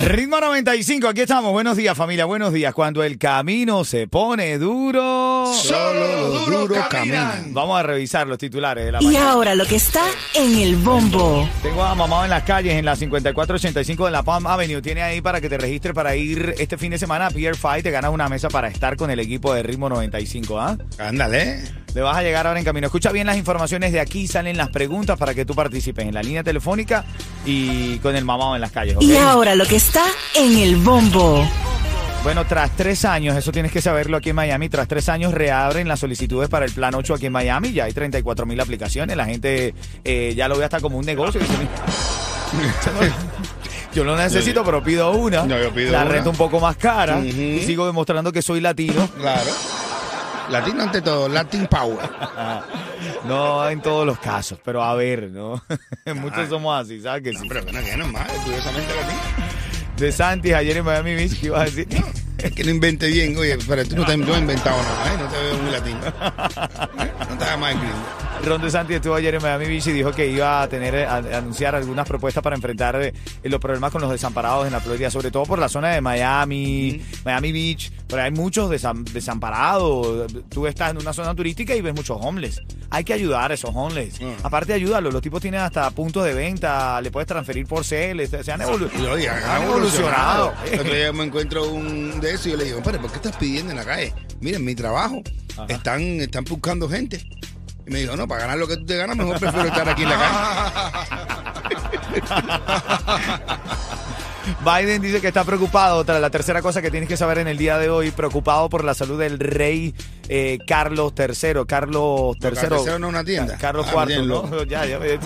Ritmo 95, aquí estamos. Buenos días, familia. Buenos días. Cuando el camino se pone duro. Solo los duros caminan. Vamos a revisar los titulares de la Y mañana. ahora lo que está en el bombo. Tengo a mamá en las calles en la 5485 de la Palm Avenue. Tiene ahí para que te registres para ir este fin de semana a Pier 5. Te ganas una mesa para estar con el equipo de Ritmo 95. ¿ah? Ándale. Le vas a llegar ahora en camino. Escucha bien las informaciones de aquí. Salen las preguntas para que tú participes en la línea telefónica y con el mamado en las calles. Y ahora lo que está en el bombo. Bueno, tras tres años, eso tienes que saberlo aquí en Miami, tras tres años reabren las solicitudes para el Plan 8 aquí en Miami, ya hay 34 mil aplicaciones, la gente eh, ya lo ve hasta como un negocio. Yo lo necesito, pero pido una. No, yo pido la una. renta un poco más cara y sigo demostrando que soy latino. Claro. Latino ante todo, Latin Power. No en todos los casos, pero a ver, ¿no? Muchos somos así, ¿sabes que sí? Pero bueno, que no es más, curiosamente latino. De Santis ayer en Miami Beach, ¿qué ibas a decir? Es que no invente bien. Oye, pero tú no te no has inventado nada, ¿eh? No te veo muy latino. No te hagas más gringo. Ron DeSantis estuvo ayer en Miami Beach y dijo que iba a tener a, a anunciar algunas propuestas para enfrentar eh, los problemas con los desamparados en la Florida, sobre todo por la zona de Miami, Miami Beach, pero hay muchos desam- desamparados. Tú estás en una zona turística y ves muchos homeless. Hay que ayudar a esos homeless. Mm. Aparte, ayúdalos. Los tipos tienen hasta puntos de venta, le puedes transferir por cel, se se han, evolu- Y oye, han han evolucionado. evolucionado. Otro día me encuentro un de eso y yo le digo, ¿por qué estás pidiendo en la calle? Miren, mi trabajo. Están, están buscando gente. Y me dijo, no, para ganar lo que tú te ganas, mejor prefiero estar aquí en la Biden dice que está preocupado, tras la tercera cosa que tienes que saber en el día de hoy, preocupado por la salud del rey eh, Carlos III. Carlos III. Carlos III no es una tienda. Carlos Ah, IV, ¿no? Ya, ya, ya,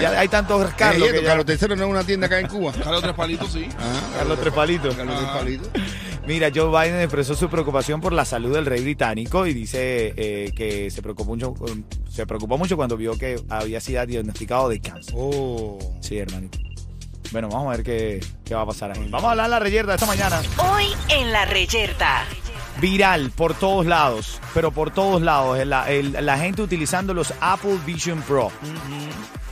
ya hay tantos calle. Carlos. que ya- Carlos III no es una tienda acá en Cuba. Carlos Tres Palitos, sí. Ah, Carlos Tres Palitos. Carlos Tres Palitos. Mira, Joe Biden expresó su preocupación por la salud del rey británico y dice eh, que se preocupó mucho, um, se preocupó mucho cuando vio que había sido diagnosticado de cáncer. Oh. Sí, hermanito. Bueno, vamos a ver qué, qué va a pasar ahí. Vamos a hablar de la reyerta esta mañana. Hoy en la reyerta. viral por todos lados, pero por todos lados, la, el- la gente utilizando los Apple Vision Pro.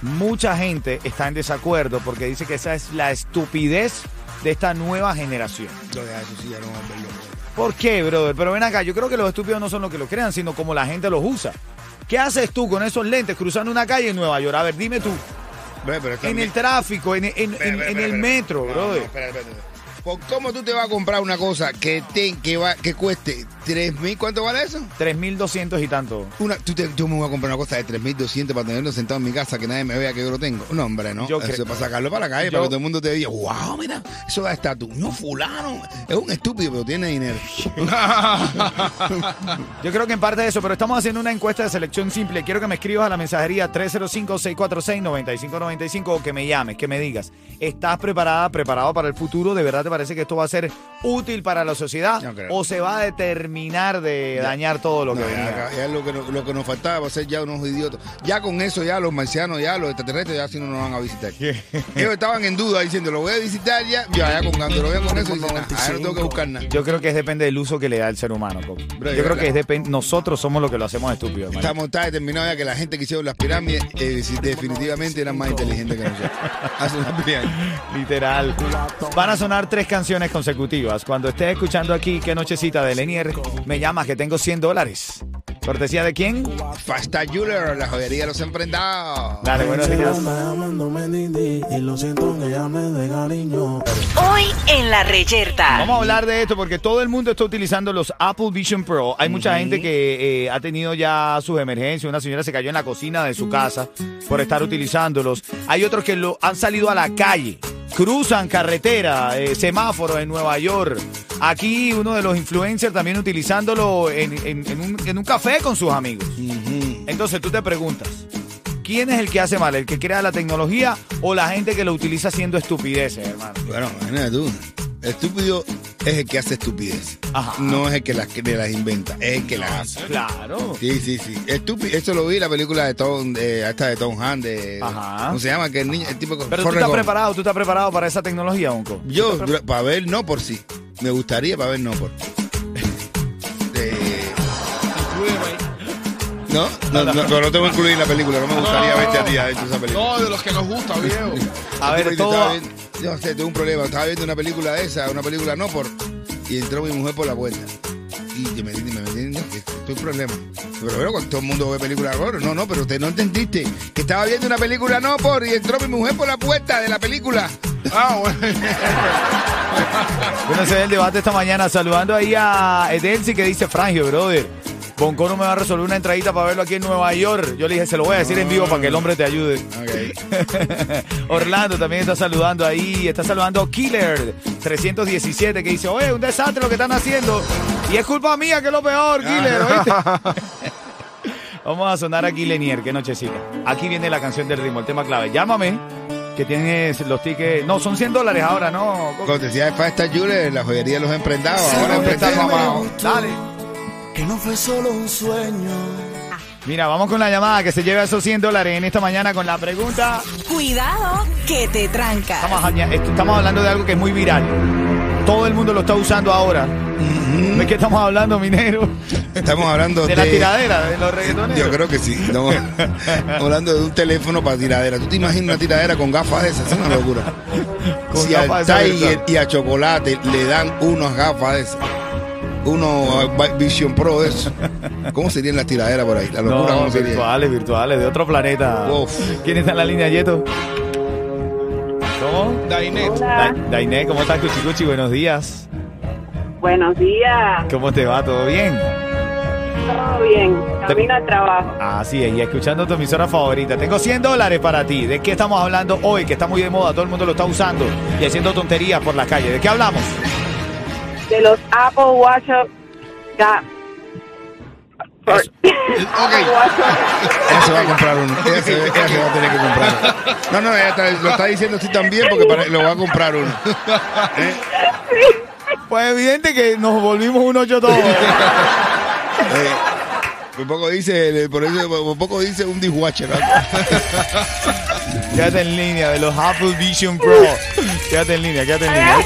Mucha gente está en desacuerdo porque dice que esa es la estupidez de esta nueva generación. Lo de eso sí, ya no vamos a verlo. ¿Por qué, brother? Pero ven acá, yo creo que los estúpidos no son los que lo crean, sino como la gente los usa. ¿Qué haces tú con esos lentes cruzando una calle en Nueva York? A ver, dime tú. Pero En el tráfico, en, en- espera, en el metro, brother. no, espera, espera, espera. ¿Por ¿Cómo tú te vas a comprar una cosa que, te, que, va, que cueste 3 mil? ¿Cuánto vale eso? 3.200 y tanto. Una, tú te- yo me voy a comprar una cosa de 3.200 para tenerlo sentado en mi casa, que nadie me vea que yo lo tengo. No, hombre, no. Yo eso para sacarlo para la calle, Yo- para que todo el mundo te diga, wow, mira, eso da estatus. No, fulano, es un estúpido, pero tiene dinero. Yo creo que en parte de eso, pero estamos haciendo una encuesta de selección simple. Quiero que me escribas a la mensajería 305-646-9595 o que me llames, que me digas, ¿estás preparada, preparado para el futuro? ¿De verdad te parece que esto va a ser útil para la sociedad? No. ¿O se va a determinar de dañar todo lo que venía? ya, ya lo, que nos, lo que nos faltaba va a ser ya unos idiotas. Ya con eso, ya los marcianos, ya los extraterrestres, ya si no nos van a visitar. Ellos estaban en duda diciendo, lo voy a visitar ya, ya, ya con cuando lo vean con eso, dicen, ah, ahora no tengo que buscar nada. Yo creo que es depende del uso que le da el ser humano. Bro, Yo creo que es depende. Nosotros somos los que lo hacemos estúpido. Estamos tan determinados ya que la gente que hicieron las pirámides eh, definitivamente eran más inteligentes que nosotros. Las pirámides. Literal. Van a sonar tres canciones consecutivas. Cuando estés escuchando aquí, qué nochecita de Lenier, me llamas que tengo 100 dólares. ¿Cortesía de quién? Fasta Jeweler, la joyería de los emprendados. Dale, buenos días. Hoy en la reyerta. Vamos a hablar de esto porque todo el mundo está utilizando los Apple Vision Pro. Hay mucha gente que eh, ha tenido ya sus emergencias. Una señora se cayó en la cocina de su casa por estar utilizándolos. Hay otros que lo, han salido a la calle. Cruzan carretera, eh, semáforos en Nueva York. Aquí uno de los influencers también utilizándolo en, en- en un, en un café con sus amigos. Entonces tú te preguntas, ¿quién es el que hace mal? ¿El que crea la tecnología o la gente que lo utiliza haciendo estupideces, hermano? Bueno, imagínate tú. Estúpido es el que hace estupidez. Ajá. no es el que las, que las inventa, es el que las hace. Claro. Sí, sí, sí. Estúpido. Eso lo vi en la película de Tom, eh, esta de Tom Hanks, de, Ajá. ¿cómo se llama? Que el niño, el tipo con Pero tú estás Gump. preparado, tú estás preparado para esa tecnología, Unco. Yo, para ver no por sí. Me gustaría para ver no por. Eh, no, no, no, pero no te voy a incluir en la película. No me gustaría No. verte a ti adentro de esa película. No, de los que nos gusta, viejo. A ver, Porque todo- no sé, tengo un problema. Estaba viendo una película de esa, una película no por. Y entró mi mujer por la puerta. Y yo me me me entiendes que esto es un problema. Pero bueno, cuando todo el mundo ve películas horror. No, no, pero usted no entendiste. Que estaba viendo una película no por. Y entró mi mujer por la puerta de la película. Ah, bueno. Bueno, ese es el debate esta mañana. Saludando ahí a Edelsi que dice Frangio, brother. Bonco no me va a resolver una entradita para verlo aquí en Nueva York. Yo le dije, se lo voy a decir en vivo para que el hombre te ayude. Ok. Orlando también está saludando ahí. Está saludando Killer 317 que dice, oye, un desastre lo que están haciendo. Y es culpa mía que es lo peor, Killer. ¿oíste? Vamos a sonar aquí Lenier, qué nochecita. Aquí viene la canción del ritmo, el tema clave. Llámame, que tienes los tickets. No, son 100 dólares ahora, ¿no? Cortesía de Fasta Jule, la joyería de los emprendados. Ahora ¿dónde está emprendemos. mamá? Dale. Que no fue solo un sueño. Mira, vamos con la llamada que se lleva esos 100 dólares en esta mañana con la pregunta. Cuidado que te trancas. Estamos, hablando de algo que es muy viral. Todo el mundo lo está usando ahora. ¿De qué estamos hablando, minero? Estamos hablando De de. la tiradera, de los reggaetoneros. Yo creo que sí. Estamos hablando de un teléfono para tiradera. ¿Tú te imaginas una tiradera con gafas de esas? Es una locura. Con si gafas al Tiger y a Chocolate le dan unas gafas de esas. Uno uh, Vision Pro de eso. ¿Cómo serían las tiraderas por ahí? La locura, No, ¿cómo sería? virtuales, virtuales, de otro planeta. Uf. ¿Quién está en la línea, Yeto? ¿Cómo? Dainet. Da- Dainé, ¿cómo estás, Cuchicuchi? Buenos días. Buenos días, ¿Cómo te va? ¿Todo bien? todo bien, camino al trabajo. Así es, y escuchando tu emisora favorita. Tengo 100 dólares para ti. ¿De qué estamos hablando hoy? Que está muy de moda, todo el mundo lo está usando y haciendo tonterías por la calle. ¿De qué hablamos? De los Apple Watch Eso. Apple Watch Ella se va a comprar uno. Ella se, ella se va a tener que comprar uno. No, no, ella está- lo está diciendo así también porque para- lo va a comprar uno. ¿Eh? Pues evidente que nos volvimos un ocho todos. Eh, por poco dice, por eso, por poco dice un dishwasher. ¿no? quédate en línea de los Apple Vision Pro. Quédate en línea, quédate en línea.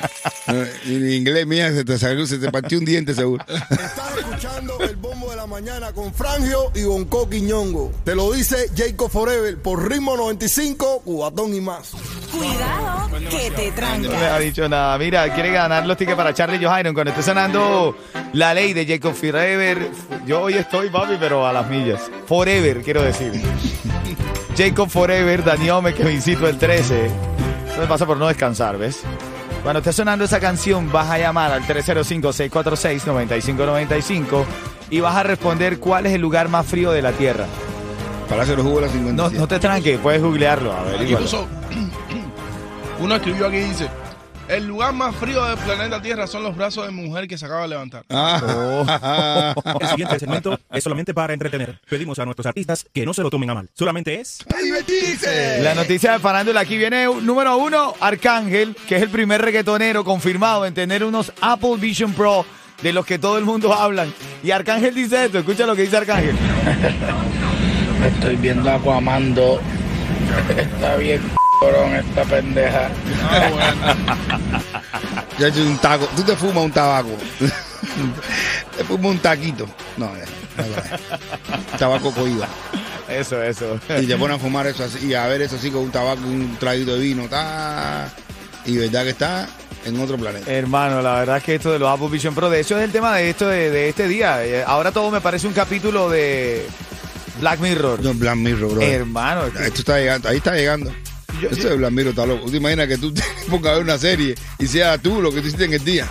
En inglés, mía, se te, salió- se te partió un diente seguro. Estás escuchando el bombo de la mañana con Frangio y Bonco Quiñongo. Te lo dice Jacob Forever por ritmo 95, Cubatón y más. Cuidado que te No me ha trancas. dicho nada. Mira, quiere ganar los tickets para Charlie Johairo cuando esté sonando la ley de Jacob Forever. Yo hoy estoy, papi, pero a las millas. Forever, quiero decir. Jacob Forever, Daniome, que me incito el 13. Eso me pasa por no descansar, ¿ves? Cuando esté sonando esa canción, vas a llamar al 305-646-9595 y vas a responder cuál es el lugar más frío de la Tierra. Palacio de los Jugos de la No, 57. no te tranques, puedes googlearlo. A ver, uno escribió aquí y dice, el lugar más frío del planeta Tierra son los brazos de mujer que se acaba de levantar. Ah. El siguiente segmento es solamente para entretener. Pedimos a nuestros artistas que no se lo tomen a mal. Solamente es ¡A divertirse! La noticia de farándula aquí viene número uno, Arcángel, que es el primer reggaetonero confirmado en tener unos Apple Vision Pro de los que todo el mundo hablan. Y Arcángel dice esto, escucha lo que dice Arcángel. Estoy viendo Aquamando. Está bien, corón esta pendeja. Ah, bueno. Ya he hecho un taco. Tú te fumas un tabaco. te fumas un taquito. No, no. Tabaco coíba. Eso, eso. Y te ponen a fumar eso así, y a ver eso así con un tabaco y un traguito de vino. Ta, y verdad que está en otro planeta. Hermano, la verdad es que esto de los Apple Vision Pro, de hecho es el tema de esto de, de este día. Eh, Ahora todo me parece un capítulo de Black Mirror. No, Black Mirror, bro. Hermano, es que- Esto está llegando, ahí está llegando. Yo- Esto de Black Mirror está loco. ¿Tú te imaginas que tú te pongas a ver una serie y sea tú lo que tú hiciste en el día?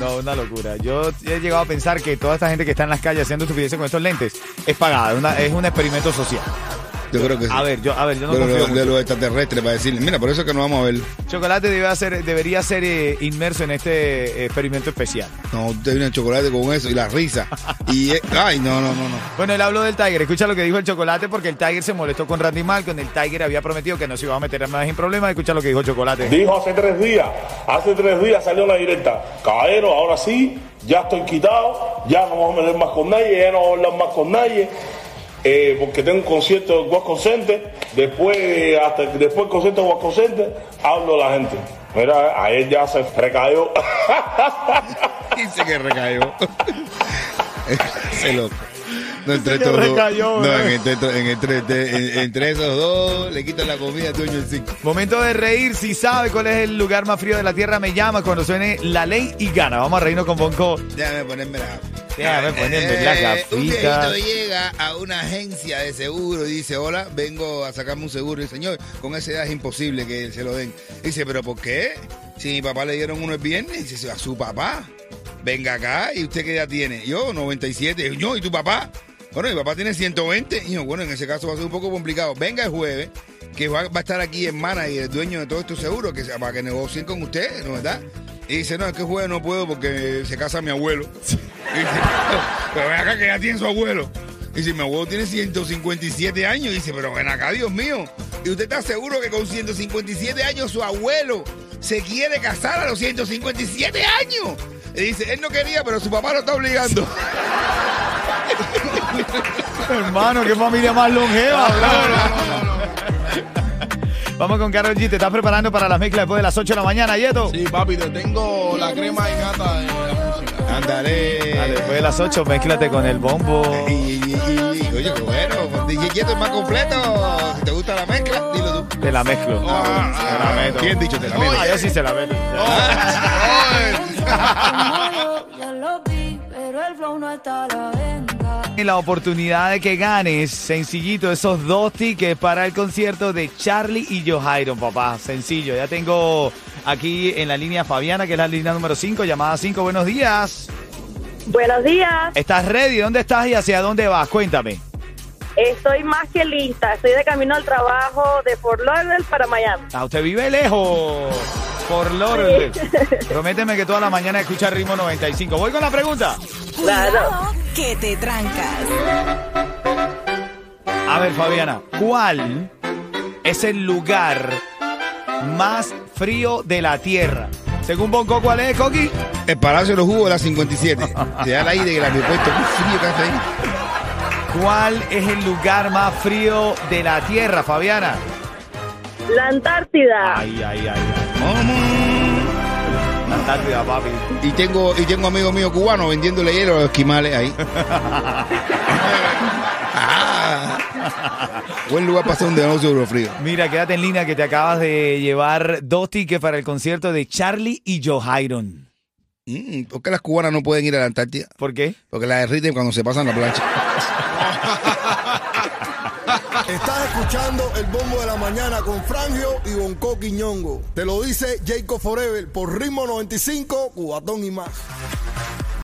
No, una locura. Yo he llegado a pensar que toda esta gente que está en las calles haciendo estupideces con estos lentes es pagada, una- es un experimento social. Yo creo que sí. A ver, yo, a ver, yo no de, confío de mucho. los extraterrestres para decirle, mira, por eso es que no vamos a ver. Chocolate debe hacer, debería ser eh, inmerso en este eh, experimento especial. No, usted viene el chocolate con eso y la risa. Y, eh, ay, no, no, no, no. Bueno, él habló del Tiger. Escucha lo que dijo el Chocolate porque el Tiger se molestó con Randy Malcolm. El Tiger había prometido que no se iba a meter más en problemas. Escucha lo que dijo Chocolate. Dijo hace tres días, hace tres días salió una directa. Caballero, ahora sí, ya estoy quitado, ya no vamos a meter más con nadie, ya no vamos a hablar más con nadie. Eh, porque tengo un concierto de Wasco Center, después, hasta después del concierto de Wasco Center, hablo a la gente. Mira, a él ya se recayó. Dice que recayó. Ese loco. No, entre estos dos. No, en entre, en- entre, en- entre esos dos le quitan la comida a dueño del cinco. Momento de reír. Si sabe cuál es el lugar más frío de la Tierra, me llama cuando suene la ley y gana. Vamos a reírnos con Bonco. Déjame ponerme la. Déjame ponerme Eh, Un gafitas. viejito llega a una agencia de seguro y dice, hola, vengo a sacarme un seguro. Y dice, señor, con esa edad es imposible que se lo den. Dice, ¿pero por qué? Si mi papá le dieron uno el viernes, dice, a su papá. Venga acá, ¿y usted qué edad tiene? Yo, 97. Yo, ¿y tu papá? Bueno, mi papá tiene 120. Y yo, bueno, en ese caso va a ser un poco complicado. Venga el jueves, que va, va a estar aquí en Mana y el dueño de todos estos seguros, que, para que negocien con usted, ¿no verdad? Y dice, no, es que el jueves no puedo porque se casa mi abuelo. Dice, pero ven acá que ya tiene su abuelo. Y dice, mi abuelo tiene 157 años. Dice, pero ven acá, Dios mío. ¿Y usted está seguro que con 157 años su abuelo se quiere casar a los 157 años? Y dice, él no quería, pero su papá lo está obligando. Hermano, qué familia más longeva. Vamos con Carol G. ¿Te estás preparando para las mezclas después de las 8 de la mañana, Yeto? Sí, papi, te tengo la crema de la música. Ándale. Dale, después de las 8, mézclate con el bombo. Y, y- y- y- oye, qué bueno. DJ Quieto es más completo. Si te gusta la mezcla, dilo tú. Te la mezclo. Ah, Te la meto. ¿Quién dicho te la meto? Ah, yo sí se la meto. Ya lo vi, pero el flow no está a la venta. Y la oportunidad de que ganes, sencillito, esos dos tickets para el concierto de Charlie y Johairon, papá. Sencillo. Ya tengo aquí en la línea Fabiana, que es la línea número 5, llamada 5. Buenos días. Buenos días, ¿Estás ready? ¿Dónde estás y hacia dónde vas? Cuéntame. estoy más que lista. Estoy de camino al trabajo de Fort Lauderdale para Miami. Ah, usted vive lejos. Por Lauderdale. Prométeme que toda la mañana escucha ritmo 95. Voy con la pregunta. Cuidado que te trancas. A ver, Fabiana, ¿cuál es el lugar más frío de la Tierra? Según Bonco, ¿cuál es, Coqui? El Palacio de los Jugos de la 57. Se da el aire que el aeropuerto. Qué frío que hace ahí. ¿Cuál es el lugar más frío de la Tierra, Fabiana? La Antártida. Ay, ay, ay. ay. La Antártida, papi. Y tengo, y tengo amigos míos cubanos vendiéndole hielo a los esquimales ahí. Buen lugar para hacer un negocio de frío. Mira, quédate en línea que te acabas de llevar dos tickets para el concierto de Charlie y Johairon. Mm, ¿Por qué las cubanas no pueden ir a la Antártida? ¿Por qué? Porque la derriten cuando se pasan la plancha. Estás escuchando el bombo de la mañana con Frangio y Bonco Quiñongo. Te lo dice Jacob Forever por ritmo 95, Cubatón y más.